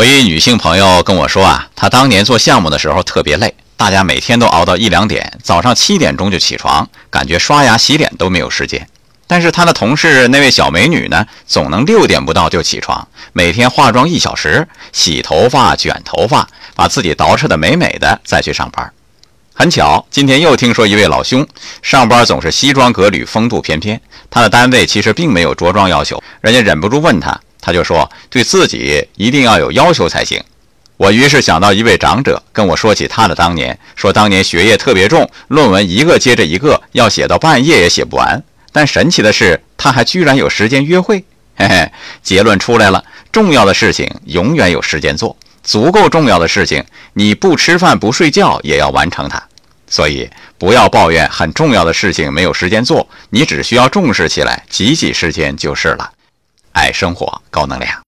我一女性朋友跟我说啊，她当年做项目的时候特别累，大家每天都熬到一两点，早上七点钟就起床，感觉刷牙洗脸都没有时间。但是她的同事那位小美女呢，总能六点不到就起床，每天化妆一小时，洗头发、卷头发，把自己捯饬得美美的，再去上班。很巧，今天又听说一位老兄上班总是西装革履、风度翩翩，他的单位其实并没有着装要求，人家忍不住问他。他就说：“对自己一定要有要求才行。”我于是想到一位长者跟我说起他的当年，说当年学业特别重，论文一个接着一个，要写到半夜也写不完。但神奇的是，他还居然有时间约会。嘿嘿，结论出来了：重要的事情永远有时间做，足够重要的事情，你不吃饭不睡觉也要完成它。所以不要抱怨很重要的事情没有时间做，你只需要重视起来，挤挤时间就是了。爱生活，高能量。